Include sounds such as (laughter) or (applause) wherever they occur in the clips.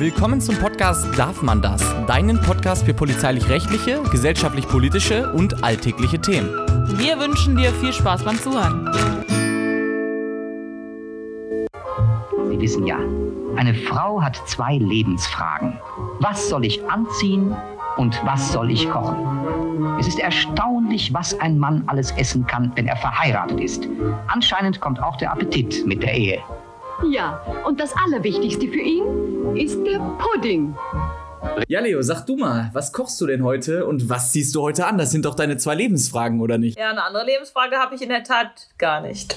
Willkommen zum Podcast Darf man das? Deinen Podcast für polizeilich-rechtliche, gesellschaftlich-politische und alltägliche Themen. Wir wünschen dir viel Spaß beim Zuhören. Sie wissen ja, eine Frau hat zwei Lebensfragen. Was soll ich anziehen und was soll ich kochen? Es ist erstaunlich, was ein Mann alles essen kann, wenn er verheiratet ist. Anscheinend kommt auch der Appetit mit der Ehe. Ja, und das Allerwichtigste für ihn ist der Pudding. Ja, Leo, sag du mal, was kochst du denn heute und was ziehst du heute an? Das sind doch deine zwei Lebensfragen, oder nicht? Ja, eine andere Lebensfrage habe ich in der Tat gar nicht.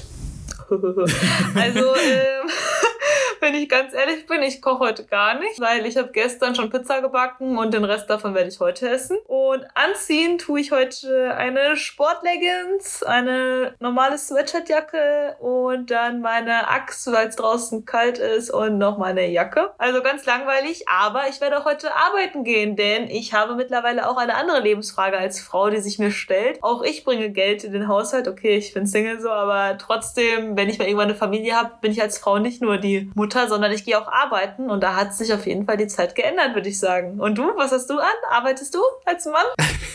Also, ähm, (laughs) wenn ich ganz ehrlich bin, ich koche heute gar nicht, weil ich habe gestern schon Pizza gebacken und den Rest davon werde ich heute essen. Und anziehen tue ich heute eine Sportleggings, eine normale Sweatshirtjacke und dann meine Axt, weil es draußen kalt ist und noch meine Jacke. Also ganz langweilig, aber ich werde heute arbeiten gehen, denn ich habe mittlerweile auch eine andere Lebensfrage als Frau, die sich mir stellt. Auch ich bringe Geld in den Haushalt. Okay, ich bin Single so, aber trotzdem, wenn ich mal irgendwann eine Familie habe, bin ich als Frau nicht nur die Mutter, sondern ich gehe auch arbeiten und da hat sich auf jeden Fall die Zeit geändert, würde ich sagen. Und du, was hast du an? Arbeitest du als Mann?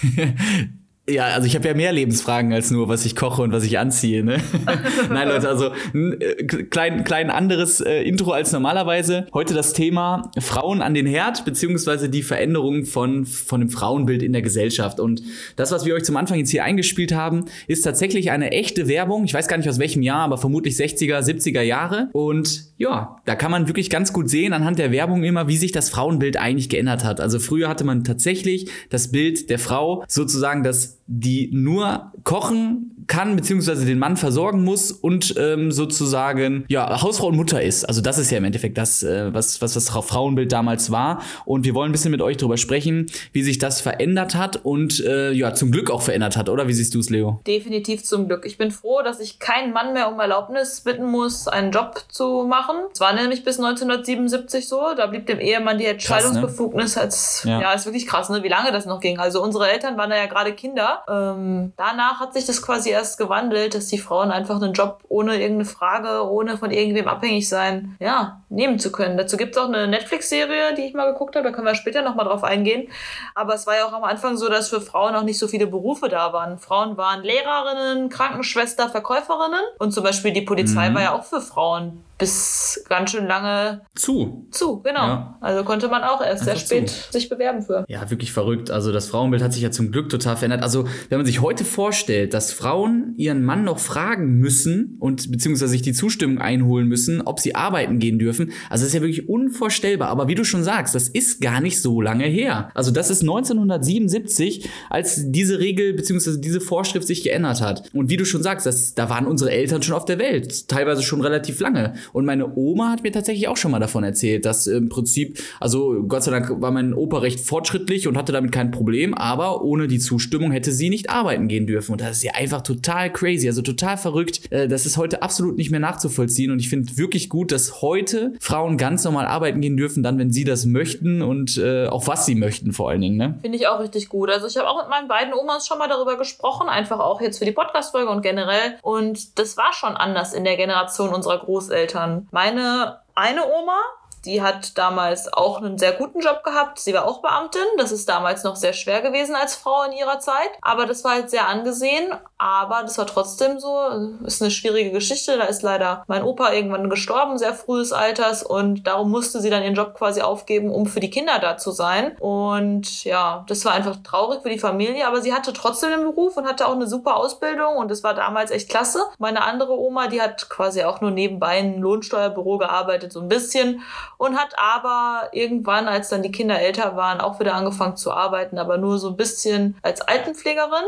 (laughs) Ja, also ich habe ja mehr Lebensfragen als nur, was ich koche und was ich anziehe. Ne? (laughs) Nein, Leute, also ein äh, klein, klein anderes äh, Intro als normalerweise. Heute das Thema Frauen an den Herd, beziehungsweise die Veränderung von, von dem Frauenbild in der Gesellschaft. Und das, was wir euch zum Anfang jetzt hier eingespielt haben, ist tatsächlich eine echte Werbung. Ich weiß gar nicht aus welchem Jahr, aber vermutlich 60er, 70er Jahre. Und ja, da kann man wirklich ganz gut sehen anhand der Werbung immer, wie sich das Frauenbild eigentlich geändert hat. Also früher hatte man tatsächlich das Bild der Frau sozusagen das die nur kochen kann, beziehungsweise den Mann versorgen muss und ähm, sozusagen ja Hausfrau und Mutter ist. Also das ist ja im Endeffekt das, äh, was, was das Frauenbild damals war. Und wir wollen ein bisschen mit euch darüber sprechen, wie sich das verändert hat und äh, ja, zum Glück auch verändert hat, oder? Wie siehst du es, Leo? Definitiv zum Glück. Ich bin froh, dass ich keinen Mann mehr um Erlaubnis bitten muss, einen Job zu machen. Es war nämlich bis 1977 so. Da blieb dem Ehemann die Entscheidungsbefugnis krass, ne? als, ja. ja, ist wirklich krass, ne? wie lange das noch ging. Also unsere Eltern waren da ja gerade Kinder. Ähm, danach hat sich das quasi erst gewandelt, dass die Frauen einfach einen Job ohne irgendeine Frage, ohne von irgendwem abhängig sein, ja, nehmen zu können. Dazu gibt es auch eine Netflix-Serie, die ich mal geguckt habe, da können wir später nochmal drauf eingehen. Aber es war ja auch am Anfang so, dass für Frauen auch nicht so viele Berufe da waren. Frauen waren Lehrerinnen, Krankenschwester, Verkäuferinnen und zum Beispiel die Polizei mhm. war ja auch für Frauen bis ganz schön lange zu. Zu, genau. Ja. Also konnte man auch erst Einfach sehr spät zu. sich bewerben für. Ja, wirklich verrückt. Also das Frauenbild hat sich ja zum Glück total verändert. Also wenn man sich heute vorstellt, dass Frauen ihren Mann noch fragen müssen und beziehungsweise sich die Zustimmung einholen müssen, ob sie arbeiten gehen dürfen, also das ist ja wirklich unvorstellbar. Aber wie du schon sagst, das ist gar nicht so lange her. Also das ist 1977, als diese Regel beziehungsweise diese Vorschrift sich geändert hat. Und wie du schon sagst, das, da waren unsere Eltern schon auf der Welt, teilweise schon relativ lange. Und meine Oma hat mir tatsächlich auch schon mal davon erzählt, dass im Prinzip, also Gott sei Dank war mein Opa recht fortschrittlich und hatte damit kein Problem, aber ohne die Zustimmung hätte sie nicht arbeiten gehen dürfen. Und das ist ja einfach total crazy, also total verrückt. Äh, das ist heute absolut nicht mehr nachzuvollziehen. Und ich finde wirklich gut, dass heute Frauen ganz normal arbeiten gehen dürfen, dann, wenn sie das möchten und äh, auch was sie möchten vor allen Dingen. Ne? Finde ich auch richtig gut. Also ich habe auch mit meinen beiden Omas schon mal darüber gesprochen, einfach auch jetzt für die Podcast-Folge und generell. Und das war schon anders in der Generation unserer Großeltern. Eltern. Meine eine Oma, die hat damals auch einen sehr guten Job gehabt. Sie war auch Beamtin. Das ist damals noch sehr schwer gewesen als Frau in ihrer Zeit. Aber das war halt sehr angesehen. Aber das war trotzdem so. Ist eine schwierige Geschichte. Da ist leider mein Opa irgendwann gestorben, sehr frühes Alters. Und darum musste sie dann ihren Job quasi aufgeben, um für die Kinder da zu sein. Und ja, das war einfach traurig für die Familie. Aber sie hatte trotzdem den Beruf und hatte auch eine super Ausbildung. Und das war damals echt klasse. Meine andere Oma, die hat quasi auch nur nebenbei ein Lohnsteuerbüro gearbeitet, so ein bisschen und hat aber irgendwann, als dann die Kinder älter waren, auch wieder angefangen zu arbeiten, aber nur so ein bisschen als Altenpflegerin.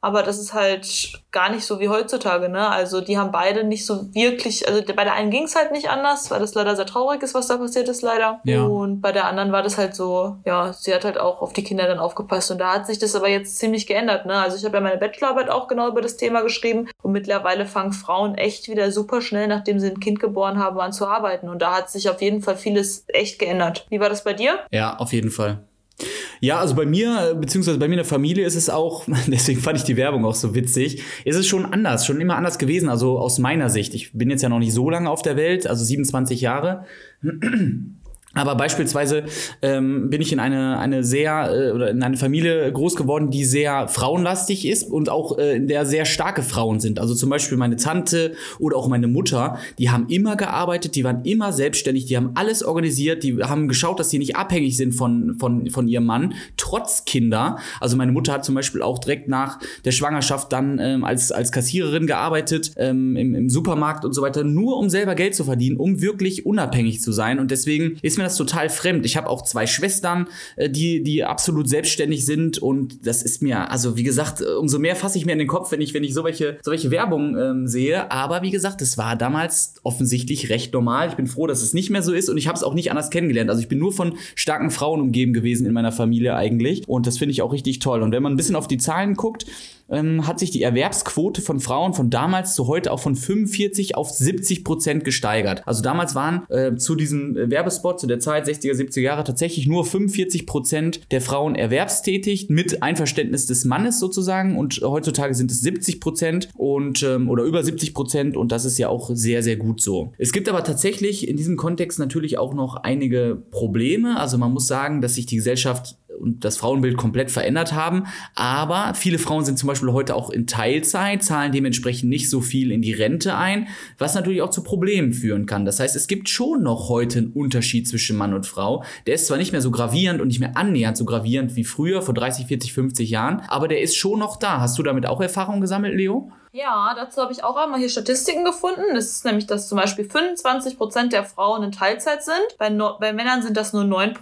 Aber das ist halt gar nicht so wie heutzutage, ne? Also die haben beide nicht so wirklich, also bei der einen ging es halt nicht anders, weil das leider sehr traurig ist, was da passiert ist, leider. Ja. Und bei der anderen war das halt so, ja, sie hat halt auch auf die Kinder dann aufgepasst. Und da hat sich das aber jetzt ziemlich geändert, ne? Also ich habe ja meine Bachelorarbeit auch genau über das Thema geschrieben und mittlerweile fangen Frauen echt wieder super schnell, nachdem sie ein Kind geboren haben, an zu arbeiten. Und da hat sich auf jeden Fall vieles echt geändert. Wie war das bei dir? Ja, auf jeden Fall. Ja, also bei mir, beziehungsweise bei mir in der Familie ist es auch, (laughs) deswegen fand ich die Werbung auch so witzig, ist es schon anders, schon immer anders gewesen, also aus meiner Sicht. Ich bin jetzt ja noch nicht so lange auf der Welt, also 27 Jahre. Aber beispielsweise ähm, bin ich in eine, eine sehr äh, oder in eine Familie groß geworden, die sehr frauenlastig ist und auch äh, in der sehr starke Frauen sind. Also zum Beispiel meine Tante oder auch meine Mutter, die haben immer gearbeitet, die waren immer selbstständig, die haben alles organisiert, die haben geschaut, dass sie nicht abhängig sind von, von, von ihrem Mann, trotz Kinder. Also meine Mutter hat zum Beispiel auch direkt nach der Schwangerschaft dann ähm, als, als Kassiererin gearbeitet ähm, im, im Supermarkt und so weiter, nur um selber Geld zu verdienen, um wirklich unabhängig zu sein. Und deswegen ist mir das total fremd. Ich habe auch zwei Schwestern, äh, die, die absolut selbstständig sind und das ist mir, also wie gesagt, umso mehr fasse ich mir in den Kopf, wenn ich, wenn ich so welche, so welche Werbung ähm, sehe. Aber wie gesagt, es war damals offensichtlich recht normal. Ich bin froh, dass es nicht mehr so ist und ich habe es auch nicht anders kennengelernt. Also ich bin nur von starken Frauen umgeben gewesen in meiner Familie eigentlich und das finde ich auch richtig toll. Und wenn man ein bisschen auf die Zahlen guckt, ähm, hat sich die Erwerbsquote von Frauen von damals zu heute auch von 45 auf 70 Prozent gesteigert. Also damals waren äh, zu diesem Werbespot, zu der Zeit 60er, 70er Jahre tatsächlich nur 45 Prozent der Frauen erwerbstätig mit Einverständnis des Mannes sozusagen und heutzutage sind es 70 Prozent und ähm, oder über 70 Prozent und das ist ja auch sehr, sehr gut so. Es gibt aber tatsächlich in diesem Kontext natürlich auch noch einige Probleme. Also man muss sagen, dass sich die Gesellschaft und das Frauenbild komplett verändert haben. Aber viele Frauen sind zum Beispiel heute auch in Teilzeit, zahlen dementsprechend nicht so viel in die Rente ein, was natürlich auch zu Problemen führen kann. Das heißt, es gibt schon noch heute einen Unterschied zwischen Mann und Frau. Der ist zwar nicht mehr so gravierend und nicht mehr annähernd so gravierend wie früher, vor 30, 40, 50 Jahren, aber der ist schon noch da. Hast du damit auch Erfahrungen gesammelt, Leo? Ja, dazu habe ich auch einmal hier Statistiken gefunden. Das ist nämlich, dass zum Beispiel 25% der Frauen in Teilzeit sind. Bei, no bei Männern sind das nur 9%.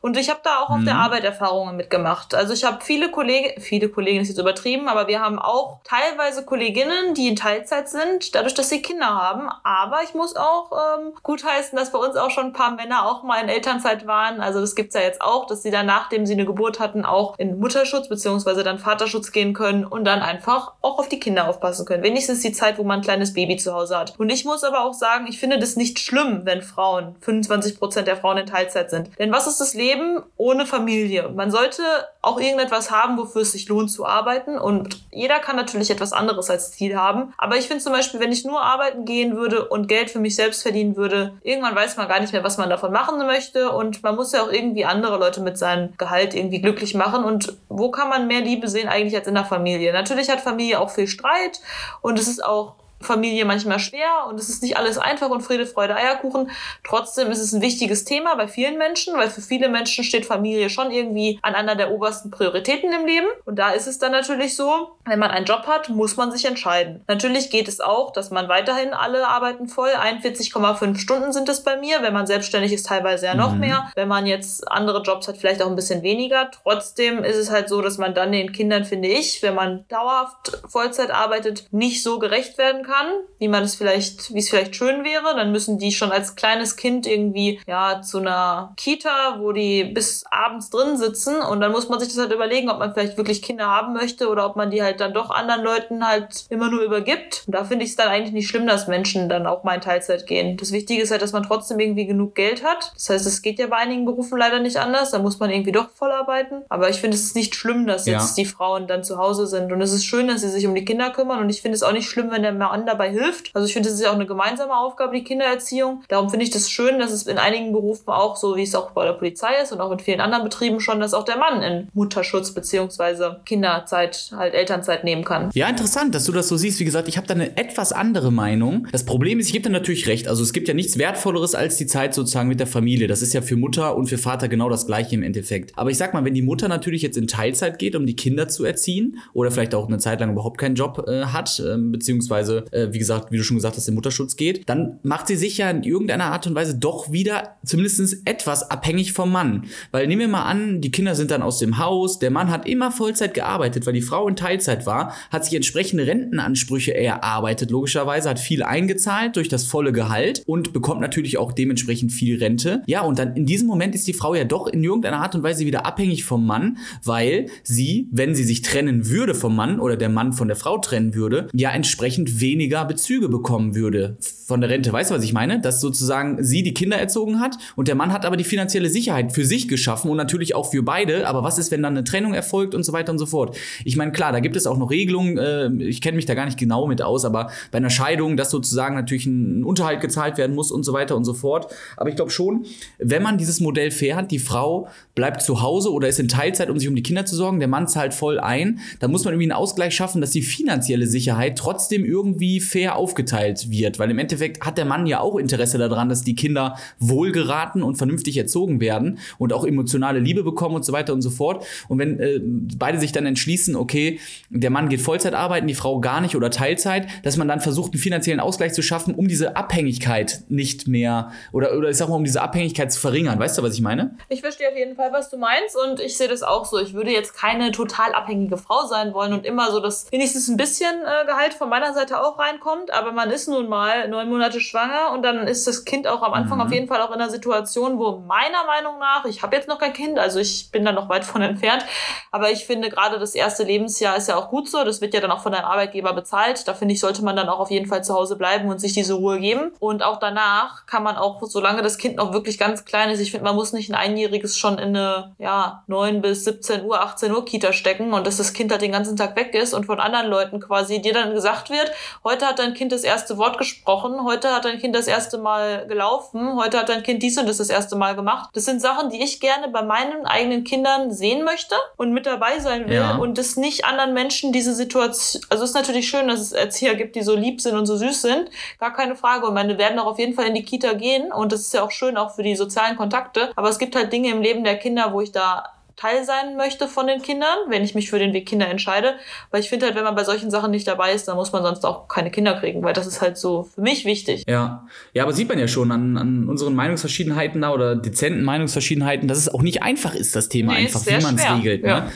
Und ich habe da auch mhm. auf der mhm. Arbeit Erfahrungen mitgemacht. Also ich habe viele Kollegen, viele Kollegen ist jetzt übertrieben, aber wir haben auch teilweise Kolleginnen, die in Teilzeit sind, dadurch, dass sie Kinder haben. Aber ich muss auch ähm, gutheißen, dass bei uns auch schon ein paar Männer auch mal in Elternzeit waren. Also das gibt's ja jetzt auch, dass sie dann, nachdem sie eine Geburt hatten, auch in Mutterschutz beziehungsweise dann Vaterschutz gehen können und dann einfach auch auf die Kinder aufpassen aufpassen können. Wenigstens die Zeit, wo man ein kleines Baby zu Hause hat. Und ich muss aber auch sagen, ich finde das nicht schlimm, wenn Frauen, 25 Prozent der Frauen in Teilzeit sind. Denn was ist das Leben ohne Familie? Man sollte auch irgendetwas haben, wofür es sich lohnt zu arbeiten. Und jeder kann natürlich etwas anderes als Ziel haben. Aber ich finde zum Beispiel, wenn ich nur arbeiten gehen würde und Geld für mich selbst verdienen würde, irgendwann weiß man gar nicht mehr, was man davon machen möchte. Und man muss ja auch irgendwie andere Leute mit seinem Gehalt irgendwie glücklich machen. Und wo kann man mehr Liebe sehen eigentlich als in der Familie? Natürlich hat Familie auch viel Streit und es ist auch Familie manchmal schwer und es ist nicht alles einfach und Friede, Freude, Eierkuchen. Trotzdem ist es ein wichtiges Thema bei vielen Menschen, weil für viele Menschen steht Familie schon irgendwie an einer der obersten Prioritäten im Leben. Und da ist es dann natürlich so, wenn man einen Job hat, muss man sich entscheiden. Natürlich geht es auch, dass man weiterhin alle arbeiten voll. 41,5 Stunden sind es bei mir. Wenn man selbstständig ist, teilweise ja noch mhm. mehr. Wenn man jetzt andere Jobs hat, vielleicht auch ein bisschen weniger. Trotzdem ist es halt so, dass man dann den Kindern, finde ich, wenn man dauerhaft Vollzeit arbeitet, nicht so gerecht werden kann kann, wie man es vielleicht, wie es vielleicht schön wäre. Dann müssen die schon als kleines Kind irgendwie ja zu einer Kita, wo die bis abends drin sitzen und dann muss man sich das halt überlegen, ob man vielleicht wirklich Kinder haben möchte oder ob man die halt dann doch anderen Leuten halt immer nur übergibt. Und da finde ich es dann eigentlich nicht schlimm, dass Menschen dann auch mal in Teilzeit gehen. Das Wichtige ist halt, dass man trotzdem irgendwie genug Geld hat. Das heißt, es geht ja bei einigen Berufen leider nicht anders. Da muss man irgendwie doch voll arbeiten. Aber ich finde es ist nicht schlimm, dass ja. jetzt die Frauen dann zu Hause sind. Und es ist schön, dass sie sich um die Kinder kümmern. Und ich finde es auch nicht schlimm, wenn der Mann dabei hilft. Also ich finde, das ist ja auch eine gemeinsame Aufgabe, die Kindererziehung. Darum finde ich das schön, dass es in einigen Berufen auch so, wie es auch bei der Polizei ist und auch in vielen anderen Betrieben schon, dass auch der Mann in Mutterschutz beziehungsweise Kinderzeit, halt Elternzeit nehmen kann. Ja, interessant, dass du das so siehst. Wie gesagt, ich habe da eine etwas andere Meinung. Das Problem ist, ich gebe dir natürlich recht. Also es gibt ja nichts Wertvolleres als die Zeit sozusagen mit der Familie. Das ist ja für Mutter und für Vater genau das gleiche im Endeffekt. Aber ich sag mal, wenn die Mutter natürlich jetzt in Teilzeit geht, um die Kinder zu erziehen oder vielleicht auch eine Zeit lang überhaupt keinen Job äh, hat, äh, beziehungsweise äh, wie gesagt, wie du schon gesagt hast, im Mutterschutz geht, dann macht sie sich ja in irgendeiner Art und Weise doch wieder zumindest etwas abhängig vom Mann. Weil nehmen wir mal an, die Kinder sind dann aus dem Haus, der Mann hat immer Vollzeit gearbeitet, weil die Frau in Teilzeit war, hat sich entsprechende Rentenansprüche erarbeitet, logischerweise, hat viel eingezahlt durch das volle Gehalt und bekommt natürlich auch dementsprechend viel Rente. Ja, und dann in diesem Moment ist die Frau ja doch in irgendeiner Art und Weise wieder abhängig vom Mann, weil sie, wenn sie sich trennen würde vom Mann oder der Mann von der Frau trennen würde, ja entsprechend weniger weniger Bezüge bekommen würde von der Rente. Weißt du, was ich meine? Dass sozusagen sie die Kinder erzogen hat und der Mann hat aber die finanzielle Sicherheit für sich geschaffen und natürlich auch für beide. Aber was ist, wenn dann eine Trennung erfolgt und so weiter und so fort? Ich meine, klar, da gibt es auch noch Regelungen. Äh, ich kenne mich da gar nicht genau mit aus, aber bei einer Scheidung, dass sozusagen natürlich ein Unterhalt gezahlt werden muss und so weiter und so fort. Aber ich glaube schon, wenn man dieses Modell fährt, die Frau bleibt zu Hause oder ist in Teilzeit, um sich um die Kinder zu sorgen, der Mann zahlt voll ein, dann muss man irgendwie einen Ausgleich schaffen, dass die finanzielle Sicherheit trotzdem irgendwie fair aufgeteilt wird. Weil im Endeffekt hat der Mann ja auch Interesse daran, dass die Kinder wohlgeraten und vernünftig erzogen werden und auch emotionale Liebe bekommen und so weiter und so fort. Und wenn äh, beide sich dann entschließen, okay, der Mann geht Vollzeit arbeiten, die Frau gar nicht oder Teilzeit, dass man dann versucht, einen finanziellen Ausgleich zu schaffen, um diese Abhängigkeit nicht mehr oder, oder ich sag mal, um diese Abhängigkeit zu verringern. Weißt du, was ich meine? Ich verstehe auf jeden Fall, was du meinst und ich sehe das auch so. Ich würde jetzt keine total abhängige Frau sein wollen und immer so, dass wenigstens ein bisschen äh, Gehalt von meiner Seite auch reinkommt, aber man ist nun mal neun Monate schwanger und dann ist das Kind auch am Anfang Mhm. auf jeden Fall auch in einer Situation, wo meiner Meinung nach, ich habe jetzt noch kein Kind, also ich bin da noch weit von entfernt, aber ich finde gerade das erste Lebensjahr ist ja auch gut so, das wird ja dann auch von deinem Arbeitgeber bezahlt, da finde ich, sollte man dann auch auf jeden Fall zu Hause bleiben und sich diese Ruhe geben und auch danach kann man auch, solange das Kind noch wirklich ganz klein ist, ich finde, man muss nicht ein Einjähriges schon in eine, ja, 9 bis 17 Uhr, 18 Uhr Kita stecken und dass das Kind halt den ganzen Tag weg ist und von anderen Leuten quasi dir dann gesagt wird, heute hat dein Kind das erste Wort gesprochen, heute hat dein Kind das erste Mal gelaufen, heute hat dein Kind dies und das das erste Mal gemacht. Das sind Sachen, die ich gerne bei meinen eigenen Kindern sehen möchte und mit dabei sein will Ja. und das nicht anderen Menschen diese Situation, also es ist natürlich schön, dass es Erzieher gibt, die so lieb sind und so süß sind, gar keine Frage und meine werden auch auf jeden Fall in die Kita gehen und das ist ja auch schön auch für die sozialen Kontakte, aber es gibt halt Dinge im Leben der Kinder, wo ich da Teil sein möchte von den Kindern, wenn ich mich für den Weg Kinder entscheide. Weil ich finde halt, wenn man bei solchen Sachen nicht dabei ist, dann muss man sonst auch keine Kinder kriegen, weil das ist halt so für mich wichtig. Ja, ja, aber sieht man ja schon an, an unseren Meinungsverschiedenheiten da oder dezenten Meinungsverschiedenheiten, dass es auch nicht einfach ist, das Thema Nee, einfach, wie man es regelt. Ja. Ne?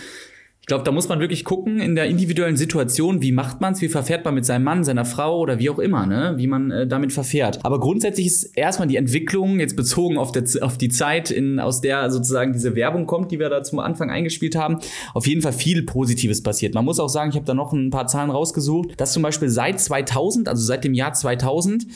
Ich glaube, da muss man wirklich gucken in der individuellen Situation, wie macht man es, wie verfährt man mit seinem Mann, seiner Frau oder wie auch immer, ne? wie man äh, damit verfährt. Aber grundsätzlich ist erstmal die Entwicklung, jetzt bezogen auf, der, auf die Zeit, in, aus der sozusagen diese Werbung kommt, die wir da zum Anfang eingespielt haben, auf jeden Fall viel Positives passiert. Man muss auch sagen, ich habe da noch ein paar Zahlen rausgesucht, dass zum Beispiel seit 2000, also seit dem Jahr 2000,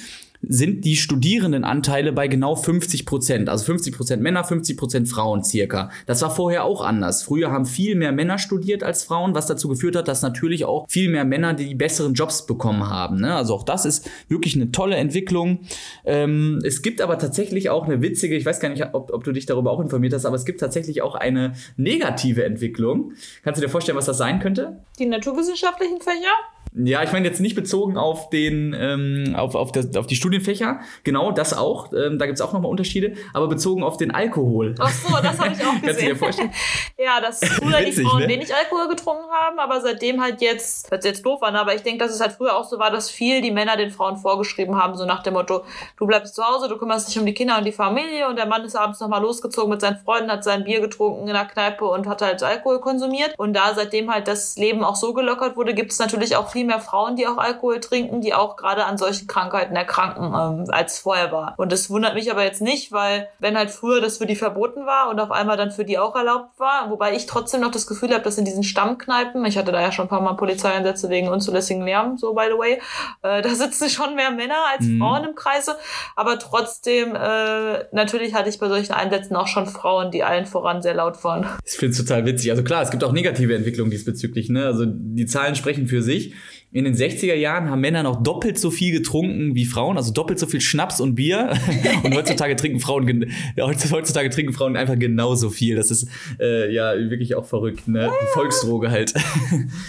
sind die Studierendenanteile bei genau 50 Prozent. Also 50 Prozent Männer, 50 Prozent Frauen circa. Das war vorher auch anders. Früher haben viel mehr Männer studiert als Frauen, was dazu geführt hat, dass natürlich auch viel mehr Männer die besseren Jobs bekommen haben. Ne? Also auch das ist wirklich eine tolle Entwicklung. Ähm, es gibt aber tatsächlich auch eine witzige, ich weiß gar nicht, ob, ob du dich darüber auch informiert hast, aber es gibt tatsächlich auch eine negative Entwicklung. Kannst du dir vorstellen, was das sein könnte? Die naturwissenschaftlichen Fächer? Ja, ich meine jetzt nicht bezogen auf den, ähm, auf, auf, das, auf die Studienfächer, genau, das auch, ähm, da gibt's auch nochmal Unterschiede, aber bezogen auf den Alkohol. Ach so, das habe ich auch (laughs) Kannst du dir gesehen. vorstellen? (laughs) ja, dass früher die Witzig, Frauen ne? wenig Alkohol getrunken haben, aber seitdem halt jetzt, das ist jetzt doof an, aber ich denke, dass es halt früher auch so war, dass viel die Männer den Frauen vorgeschrieben haben, so nach dem Motto, du bleibst zu Hause, du kümmerst dich um die Kinder und die Familie und der Mann ist abends nochmal losgezogen mit seinen Freunden, hat sein Bier getrunken in der Kneipe und hat halt Alkohol konsumiert. Und da seitdem halt das Leben auch so gelockert wurde, gibt es natürlich auch viel mehr Frauen, die auch Alkohol trinken, die auch gerade an solchen Krankheiten erkranken, ähm, als vorher war. Und das wundert mich aber jetzt nicht, weil wenn halt früher das für die verboten war und auf einmal dann für die auch erlaubt war, wobei ich trotzdem noch das Gefühl habe, dass in diesen Stammkneipen, ich hatte da ja schon ein paar Mal Polizeieinsätze wegen unzulässigen Lärm, so by the way, äh, da sitzen schon mehr Männer als Mhm. Frauen im Kreise, aber trotzdem, äh, natürlich hatte ich bei solchen Einsätzen auch schon Frauen, die allen voran sehr laut waren. Ich finde es total witzig. Also klar, es gibt auch negative Entwicklungen diesbezüglich. Ne? Also die Zahlen sprechen für sich. In den 60er Jahren haben Männer noch doppelt so viel getrunken wie Frauen, also doppelt so viel Schnaps und Bier. (laughs) Und heutzutage trinken Frauen heutzutage trinken Frauen einfach genauso viel. Das ist äh, ja wirklich auch verrückt, ne? Die Volksdroge halt.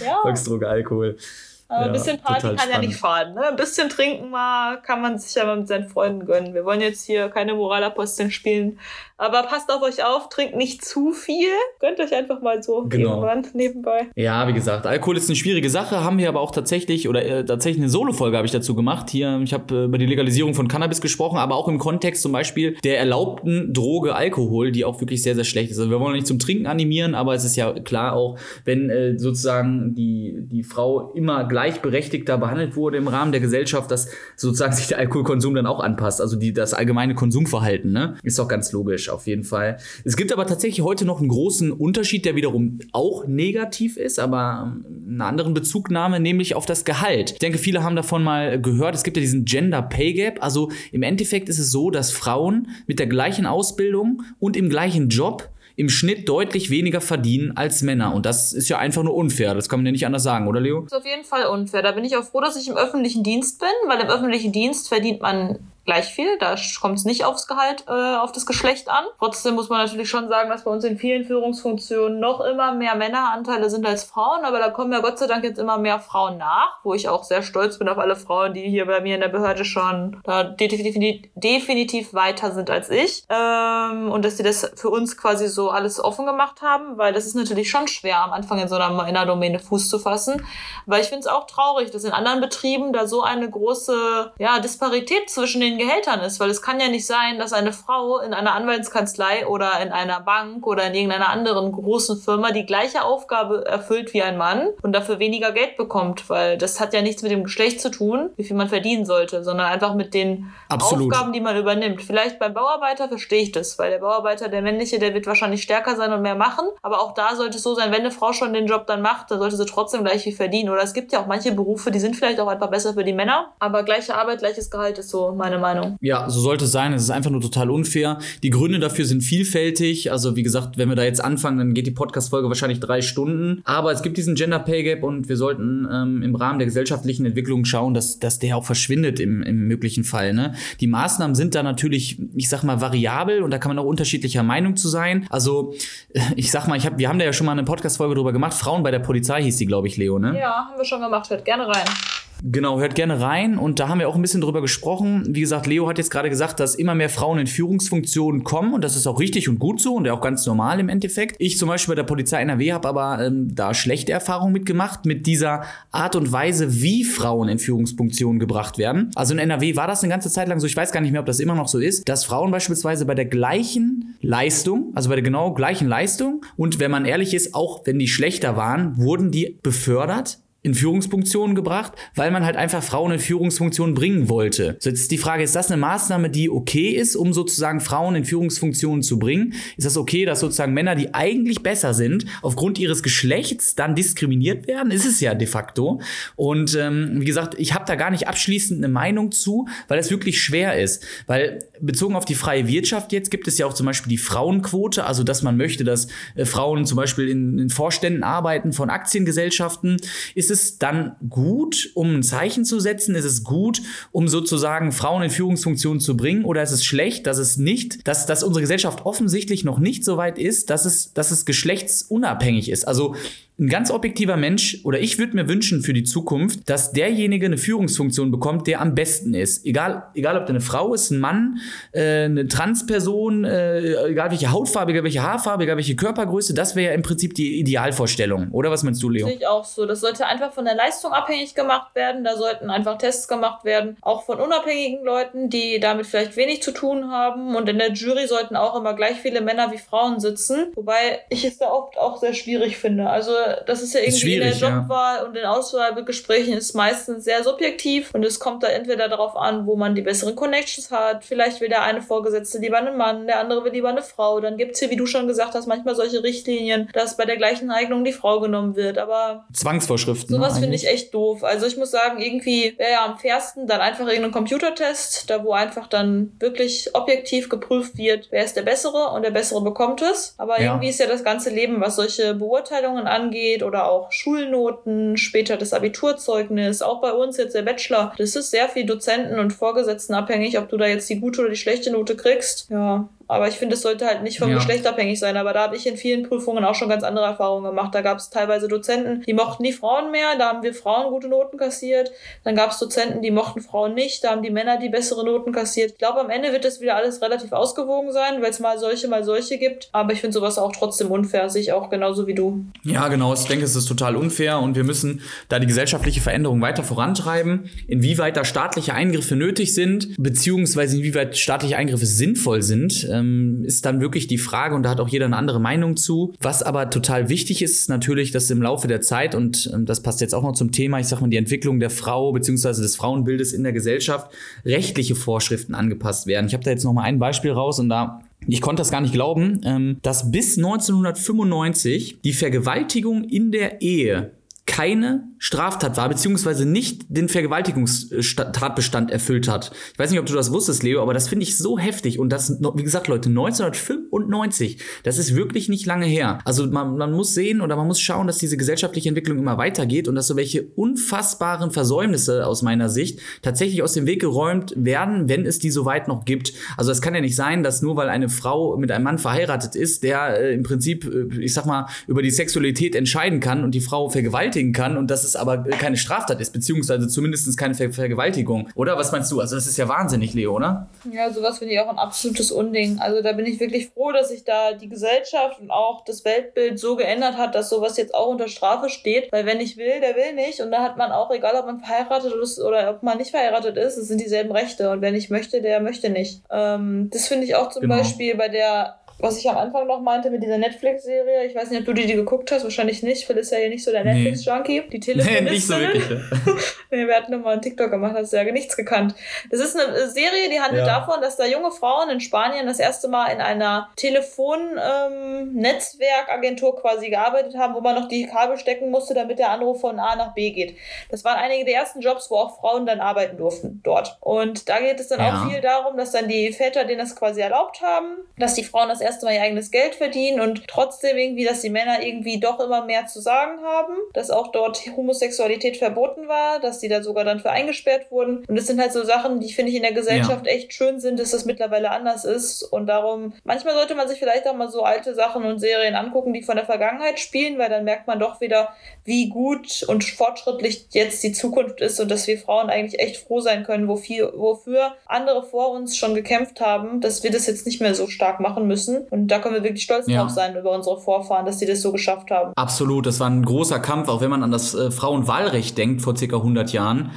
Ja. (laughs) Volksdroge, Alkohol. Aber Ja, ein bisschen Party kann ja nicht schaden. Ne? Ein bisschen trinken mal kann man sich ja mal mit seinen Freunden gönnen. Wir wollen jetzt hier keine Moralaposteln spielen. Aber passt auf euch auf, trinkt nicht zu viel. Gönnt euch einfach mal so Genau. irgendwann nebenbei. Ja, wie gesagt, Alkohol ist eine schwierige Sache, haben wir aber auch tatsächlich, oder äh, tatsächlich eine Solo-Folge habe ich dazu gemacht. Hier, ich habe äh, über die Legalisierung von Cannabis gesprochen, aber auch im Kontext zum Beispiel der erlaubten Droge Alkohol, die auch wirklich sehr, sehr schlecht ist. Also wir wollen nicht zum Trinken animieren, aber es ist ja klar auch, wenn äh, sozusagen die, die Frau immer gleichberechtigter behandelt wurde im Rahmen der Gesellschaft, dass sozusagen sich der Alkoholkonsum dann auch anpasst. Also die, das allgemeine Konsumverhalten, ne? Ist doch ganz logisch, auf jeden Fall. Es gibt aber tatsächlich heute noch einen großen Unterschied, der wiederum auch negativ ist, aber ähm, eine anderen Bezugnahme, nämlich auf das Gehalt. Ich denke, viele haben davon mal gehört. Es gibt ja diesen Gender Pay Gap. Also im Endeffekt ist es so, dass Frauen mit der gleichen Ausbildung und im gleichen Job im Schnitt deutlich weniger verdienen als Männer. Und das ist ja einfach nur unfair. Das kann man ja nicht anders sagen, oder Leo? Das ist auf jeden Fall unfair. Da bin ich auch froh, dass ich im öffentlichen Dienst bin, weil im öffentlichen Dienst verdient man gleich viel. Da kommt es nicht aufs Gehalt, äh, auf das Geschlecht an. Trotzdem muss man natürlich schon sagen, dass bei uns in vielen Führungsfunktionen noch immer mehr Männeranteile sind als Frauen. Aber da kommen ja Gott sei Dank jetzt immer mehr Frauen nach, wo ich auch sehr stolz bin auf alle Frauen, die hier bei mir in der Behörde schon da definitiv, definitiv weiter sind als ich. Ähm, und dass sie das für uns quasi so alles offen gemacht haben, weil das ist natürlich schon schwer, am Anfang in so einer Männerdomäne Fuß zu fassen. Weil ich finde es auch traurig, dass in anderen Betrieben da so eine große ja, Disparität zwischen den den Gehältern ist, weil es kann ja nicht sein, dass eine Frau in einer Anwaltskanzlei oder in einer Bank oder in irgendeiner anderen großen Firma die gleiche Aufgabe erfüllt wie ein Mann und dafür weniger Geld bekommt, weil das hat ja nichts mit dem Geschlecht zu tun, wie viel man verdienen sollte, sondern einfach mit den Absolut. Aufgaben, die man übernimmt. Vielleicht beim Bauarbeiter verstehe ich das, weil der Bauarbeiter, der männliche, der wird wahrscheinlich stärker sein und mehr machen, aber auch da sollte es so sein, wenn eine Frau schon den Job dann macht, dann sollte sie trotzdem gleich viel verdienen. Oder es gibt ja auch manche Berufe, die sind vielleicht auch einfach besser für die Männer, aber gleiche Arbeit, gleiches Gehalt ist so meine Meinung. Ja, so sollte es sein. Es ist einfach nur total unfair. Die Gründe dafür sind vielfältig. Also wie gesagt, wenn wir da jetzt anfangen, dann geht die Podcast-Folge wahrscheinlich drei Stunden. Aber es gibt diesen Gender Pay Gap und wir sollten ähm, im Rahmen der gesellschaftlichen Entwicklung schauen, dass, dass der auch verschwindet im, im möglichen Fall. Ne? Die Maßnahmen sind da natürlich, ich sag mal, variabel und da kann man auch unterschiedlicher Meinung zu sein. Also (laughs) ich sag mal, ich hab, wir haben da ja schon mal eine Podcast-Folge drüber gemacht. Frauen bei der Polizei hieß die, glaube ich, Leo, ne? Ja, haben wir schon gemacht. Hört gerne rein. Genau, hört gerne rein und da haben wir auch ein bisschen drüber gesprochen. Wie gesagt, Leo hat jetzt gerade gesagt, dass immer mehr Frauen in Führungsfunktionen kommen und das ist auch richtig und gut so und auch ganz normal im Endeffekt. Ich zum Beispiel bei der Polizei NRW habe aber ähm, da schlechte Erfahrungen mitgemacht mit dieser Art und Weise, wie Frauen in Führungsfunktionen gebracht werden. Also in NRW war das eine ganze Zeit lang so, ich weiß gar nicht mehr, ob das immer noch so ist, dass Frauen beispielsweise bei der gleichen Leistung, also bei der genau gleichen Leistung und wenn man ehrlich ist, auch wenn die schlechter waren, wurden die befördert in Führungsfunktionen gebracht, weil man halt einfach Frauen in Führungsfunktionen bringen wollte. So jetzt ist die Frage, ist das eine Maßnahme, die okay ist, um sozusagen Frauen in Führungsfunktionen zu bringen? Ist das okay, dass sozusagen Männer, die eigentlich besser sind, aufgrund ihres Geschlechts dann diskriminiert werden? Ist es ja de facto. Und ähm, wie gesagt, ich habe da gar nicht abschließend eine Meinung zu, weil es wirklich schwer ist. Weil bezogen auf die freie Wirtschaft jetzt gibt es ja auch zum Beispiel die Frauenquote, also dass man möchte, dass äh, Frauen zum Beispiel in, in Vorständen arbeiten von Aktiengesellschaften. Ist es dann gut, um ein Zeichen zu setzen? Ist es gut, um sozusagen Frauen in Führungsfunktionen zu bringen? Oder ist es schlecht, dass es nicht, dass, dass unsere Gesellschaft offensichtlich noch nicht so weit ist, dass es, dass es geschlechtsunabhängig ist? Also ein ganz objektiver Mensch oder ich würde mir wünschen für die Zukunft, dass derjenige eine Führungsfunktion bekommt, der am besten ist. Egal, egal ob der eine Frau ist, ein Mann, äh, eine Transperson, äh, egal welche Hautfarbe, egal welche Haarfarbe, egal welche Körpergröße, das wäre ja im Prinzip die Idealvorstellung. Oder was meinst du, Leo? Sehe ich auch so. Das sollte einfach von der Leistung abhängig gemacht werden. Da sollten einfach Tests gemacht werden, auch von unabhängigen Leuten, die damit vielleicht wenig zu tun haben. Und in der Jury sollten auch immer gleich viele Männer wie Frauen sitzen. Wobei ich es da oft auch sehr schwierig finde. Also das ist ja irgendwie in der Jobwahl ja. und in Auswahlgesprächen ist meistens sehr subjektiv und es kommt da entweder darauf an, wo man die besseren Connections hat. Vielleicht will der eine Vorgesetzte lieber einen Mann, der andere will lieber eine Frau. Dann gibt es hier, wie du schon gesagt hast, manchmal solche Richtlinien, dass bei der gleichen Eignung die Frau genommen wird. Aber Zwangsvorschriften. Ne, sowas finde ich echt doof. Also ich muss sagen, irgendwie wäre ja am fairsten dann einfach irgendein Computertest, da wo einfach dann wirklich objektiv geprüft wird, wer ist der Bessere und der Bessere bekommt es. Aber ja. irgendwie ist ja das ganze Leben, was solche Beurteilungen angeht, angeht oder auch Schulnoten, später das Abiturzeugnis, auch bei uns jetzt der Bachelor. Das ist sehr viel Dozenten und Vorgesetzten abhängig, ob du da jetzt die gute oder die schlechte Note kriegst. Ja, aber ich finde, es sollte halt nicht vom ja. Geschlecht abhängig sein. Aber da habe ich in vielen Prüfungen auch schon ganz andere Erfahrungen gemacht. Da gab es teilweise Dozenten, die mochten die Frauen mehr, da haben wir Frauen gute Noten kassiert. Dann gab es Dozenten, die mochten Frauen nicht, da haben die Männer die bessere Noten kassiert. Ich glaube, am Ende wird das wieder alles relativ ausgewogen sein, weil es mal solche, mal solche gibt. Aber ich finde sowas auch trotzdem unfair, sehe ich auch genauso wie du. Ja, genau. Ich denke, es ist total unfair und wir müssen da die gesellschaftliche Veränderung weiter vorantreiben. Inwieweit da staatliche Eingriffe nötig sind, beziehungsweise inwieweit staatliche Eingriffe sinnvoll sind ähm, ist dann wirklich die Frage, und da hat auch jeder eine andere Meinung zu. Was aber total wichtig ist, ist natürlich, dass im Laufe der Zeit, und ähm, das passt jetzt auch noch zum Thema, ich sag mal, die Entwicklung der Frau bzw. des Frauenbildes in der Gesellschaft, rechtliche Vorschriften angepasst werden. Ich habe da jetzt noch mal ein Beispiel raus und da ich konnte das gar nicht glauben, ähm, dass bis 1995 die Vergewaltigung in der Ehe keine Straftat war, beziehungsweise nicht den Vergewaltigungstatbestand erfüllt hat. Ich weiß nicht, ob du das wusstest, Leo, aber das finde ich so heftig. Und das, wie gesagt, Leute, 1995, das ist wirklich nicht lange her. Also man, man muss sehen oder man muss schauen, dass diese gesellschaftliche Entwicklung immer weitergeht und dass so welche unfassbaren Versäumnisse aus meiner Sicht tatsächlich aus dem Weg geräumt werden, wenn es die soweit noch gibt. Also es kann ja nicht sein, dass nur weil eine Frau mit einem Mann verheiratet ist, der äh, im Prinzip, äh, ich sag mal, über die Sexualität entscheiden kann und die Frau vergewaltigen kann und dass es aber keine Straftat ist, beziehungsweise zumindest keine Ver Vergewaltigung. Oder was meinst du? Also das ist ja wahnsinnig, Leo, oder? Ja, sowas finde ich auch ein absolutes Unding. Also da bin ich wirklich froh, dass sich da die Gesellschaft und auch das Weltbild so geändert hat, dass sowas jetzt auch unter Strafe steht. Weil wenn ich will, der will nicht. Und da hat man auch, egal ob man verheiratet ist oder ob man nicht verheiratet ist, es sind dieselben Rechte. Und wenn ich möchte, der möchte nicht. Ähm, das finde ich auch zum genau. Beispiel bei der was ich am Anfang noch meinte mit dieser Netflix-Serie, ich weiß nicht, ob du die, die geguckt hast, wahrscheinlich nicht. Phil ist ja hier nicht so der Netflix-Junkie. Die Telefonistin. Nee, nicht so wirklich. (laughs) nee, wir hatten nochmal einen TikTok gemacht, hast du ja nichts gekannt. Das ist eine Serie, die handelt ja. davon, dass da junge Frauen in Spanien das erste Mal in einer Telefon-Netzwerkagentur ähm, quasi gearbeitet haben, wo man noch die Kabel stecken musste, damit der Anruf von A nach B geht. Das waren einige der ersten Jobs, wo auch Frauen dann arbeiten durften dort. Und da geht es dann ja. auch viel darum, dass dann die Väter denen das quasi erlaubt haben, dass die Frauen das erste Mal ihr eigenes Geld verdienen und trotzdem irgendwie, dass die Männer irgendwie doch immer mehr zu sagen haben, dass auch dort Homosexualität verboten war, dass die da sogar dann für eingesperrt wurden. Und das sind halt so Sachen, die finde ich in der Gesellschaft ja. echt schön sind, dass das mittlerweile anders ist. Und darum, manchmal sollte man sich vielleicht auch mal so alte Sachen und Serien angucken, die von der Vergangenheit spielen, weil dann merkt man doch wieder, wie gut und fortschrittlich jetzt die Zukunft ist und dass wir Frauen eigentlich echt froh sein können, wofür, wofür andere vor uns schon gekämpft haben, dass wir das jetzt nicht mehr so stark machen müssen müssen. Und da können wir wirklich stolz ja. drauf sein über unsere Vorfahren, dass sie das so geschafft haben. Absolut, das war ein großer Kampf, auch wenn man an das äh, Frauenwahlrecht denkt vor circa 100 Jahren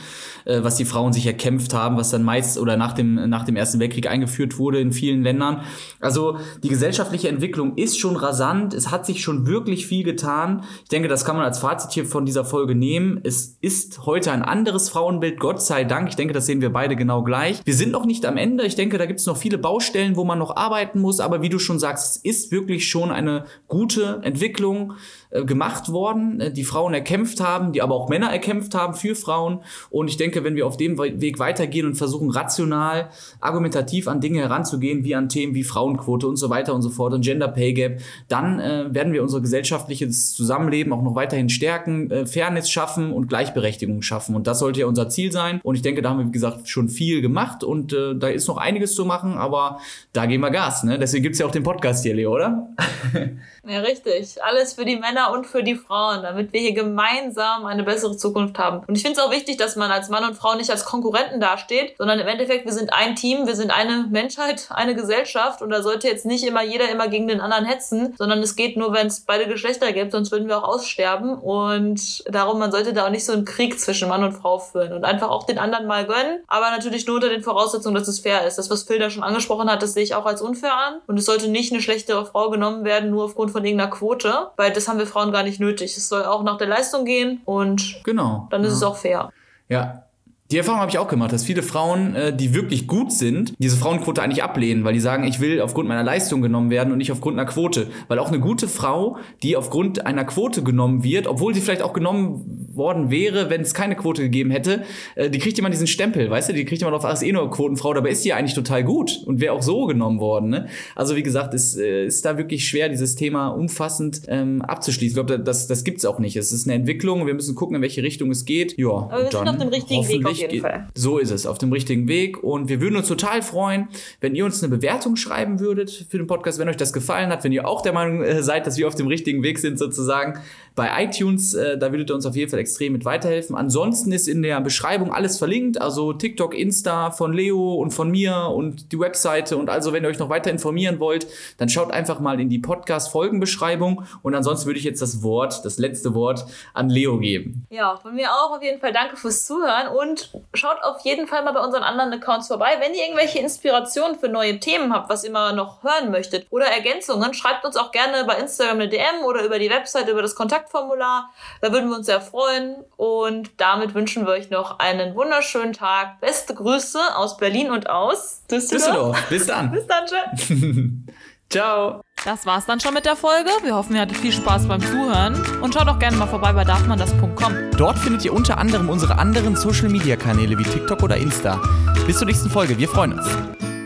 äh, was die Frauen sich erkämpft haben, was dann meist oder nach dem, nach dem Ersten Weltkrieg eingeführt wurde in vielen Ländern. Also die gesellschaftliche Entwicklung ist schon rasant. Es hat sich schon wirklich viel getan. Ich denke, das kann man als Fazit hier von dieser Folge nehmen. Es ist heute ein anderes Frauenbild, Gott sei Dank. Ich denke, das sehen wir beide genau gleich. Wir sind noch nicht am Ende. Ich denke, da gibt es noch viele Baustellen, wo man noch arbeiten muss. Aber wie du schon sagst, es ist wirklich schon eine gute Entwicklung äh, gemacht worden, äh, die Frauen erkämpft haben, die aber auch Männer erkämpft haben für Frauen. Und ich denke, wenn wir auf dem Weg weitergehen und versuchen, rational, argumentativ an Dinge heranzugehen, wie an Themen wie Frauenquote und so weiter und so fort und Gender Pay Gap, dann äh, werden wir unser gesellschaftliches Zusammenleben auch noch weiterhin stärken, äh, Fairness schaffen und Gleichberechtigung schaffen. Und das sollte ja unser Ziel sein. Und ich denke, da haben wir, wie gesagt, schon viel gemacht und äh, da ist noch einiges zu machen, aber da gehen wir Gas. Ne? Deswegen gibt's ja auch den Podcast hier, Leo, oder? (laughs) Ja, richtig. Alles für die Männer und für die Frauen, damit wir hier gemeinsam eine bessere Zukunft haben. Und ich finde es auch wichtig, dass man als Mann und Frau nicht als Konkurrenten dasteht, sondern im Endeffekt, wir sind ein Team, wir sind eine Menschheit, (laughs) eine Gesellschaft und da sollte jetzt nicht immer jeder immer gegen den anderen hetzen, sondern es geht nur, wenn es beide Geschlechter gibt, sonst würden wir auch aussterben. Und darum, man sollte da auch nicht so einen Krieg zwischen Mann und Frau führen und einfach auch den anderen mal gönnen, aber natürlich nur unter den Voraussetzungen, dass es fair ist. Das, was Phil da schon angesprochen hat, das sehe ich auch als unfair an. Und es sollte nicht eine schlechtere Frau genommen werden, nur aufgrund von von irgendeiner Quote, weil das haben wir Frauen gar nicht nötig. Es soll auch nach der Leistung gehen und genau, dann ist ja. es auch fair. Ja, die Erfahrung habe ich auch gemacht, dass viele Frauen, äh, die wirklich gut sind, diese Frauenquote eigentlich ablehnen, weil die sagen, ich will aufgrund meiner Leistung genommen werden und nicht aufgrund einer Quote. Weil auch eine gute Frau, die aufgrund einer Quote genommen wird, obwohl sie vielleicht auch genommen worden wäre, wenn es keine Quote gegeben hätte, äh, die kriegt immer diesen Stempel, weißt du, die kriegt immer auf als eh nur Quotenfrau, dabei ist die ja eigentlich total gut und wäre auch so genommen worden. Ne? Also wie gesagt, es äh, ist da wirklich schwer, dieses Thema umfassend ähm, abzuschließen. Ich glaube, das, das gibt es auch nicht. Es ist eine Entwicklung, wir müssen gucken, in welche Richtung es geht. Ja, Aber wir sind auf dem richtigen Weg auf jeden Fall. So ist es, auf dem richtigen Weg. Und wir würden uns total freuen, wenn ihr uns eine Bewertung schreiben würdet für den Podcast, wenn euch das gefallen hat, wenn ihr auch der Meinung äh, seid, dass wir auf dem richtigen Weg sind, sozusagen. Bei iTunes, äh, da würdet ihr uns auf jeden Fall extrem mit weiterhelfen. Ansonsten ist in der Beschreibung alles verlinkt, also TikTok, Insta von Leo und von mir und die Webseite. Und also, wenn ihr euch noch weiter informieren wollt, dann schaut einfach mal in die Podcast-Folgenbeschreibung. Und ansonsten würde ich jetzt das Wort, das letzte Wort an Leo geben. Ja, von mir auch auf jeden Fall danke fürs Zuhören und schaut auf jeden Fall mal bei unseren anderen Accounts vorbei. Wenn ihr irgendwelche Inspirationen für neue Themen habt, was ihr mal noch hören möchtet oder Ergänzungen, schreibt uns auch gerne bei Instagram eine DM oder über die Website, über das Kontaktformular. Da würden wir uns sehr freuen. Und damit wünschen wir euch noch einen wunderschönen Tag. Beste Grüße aus Berlin und aus Düsseldorf. Bis dann. (laughs) Bis dann, tschö. (laughs) Ciao. Das war's dann schon mit der Folge. Wir hoffen, ihr hattet viel Spaß beim Zuhören. Und schaut auch gerne mal vorbei bei darfmandas.com. Dort findet ihr unter anderem unsere anderen Social Media Kanäle wie TikTok oder Insta. Bis zur nächsten Folge. Wir freuen uns.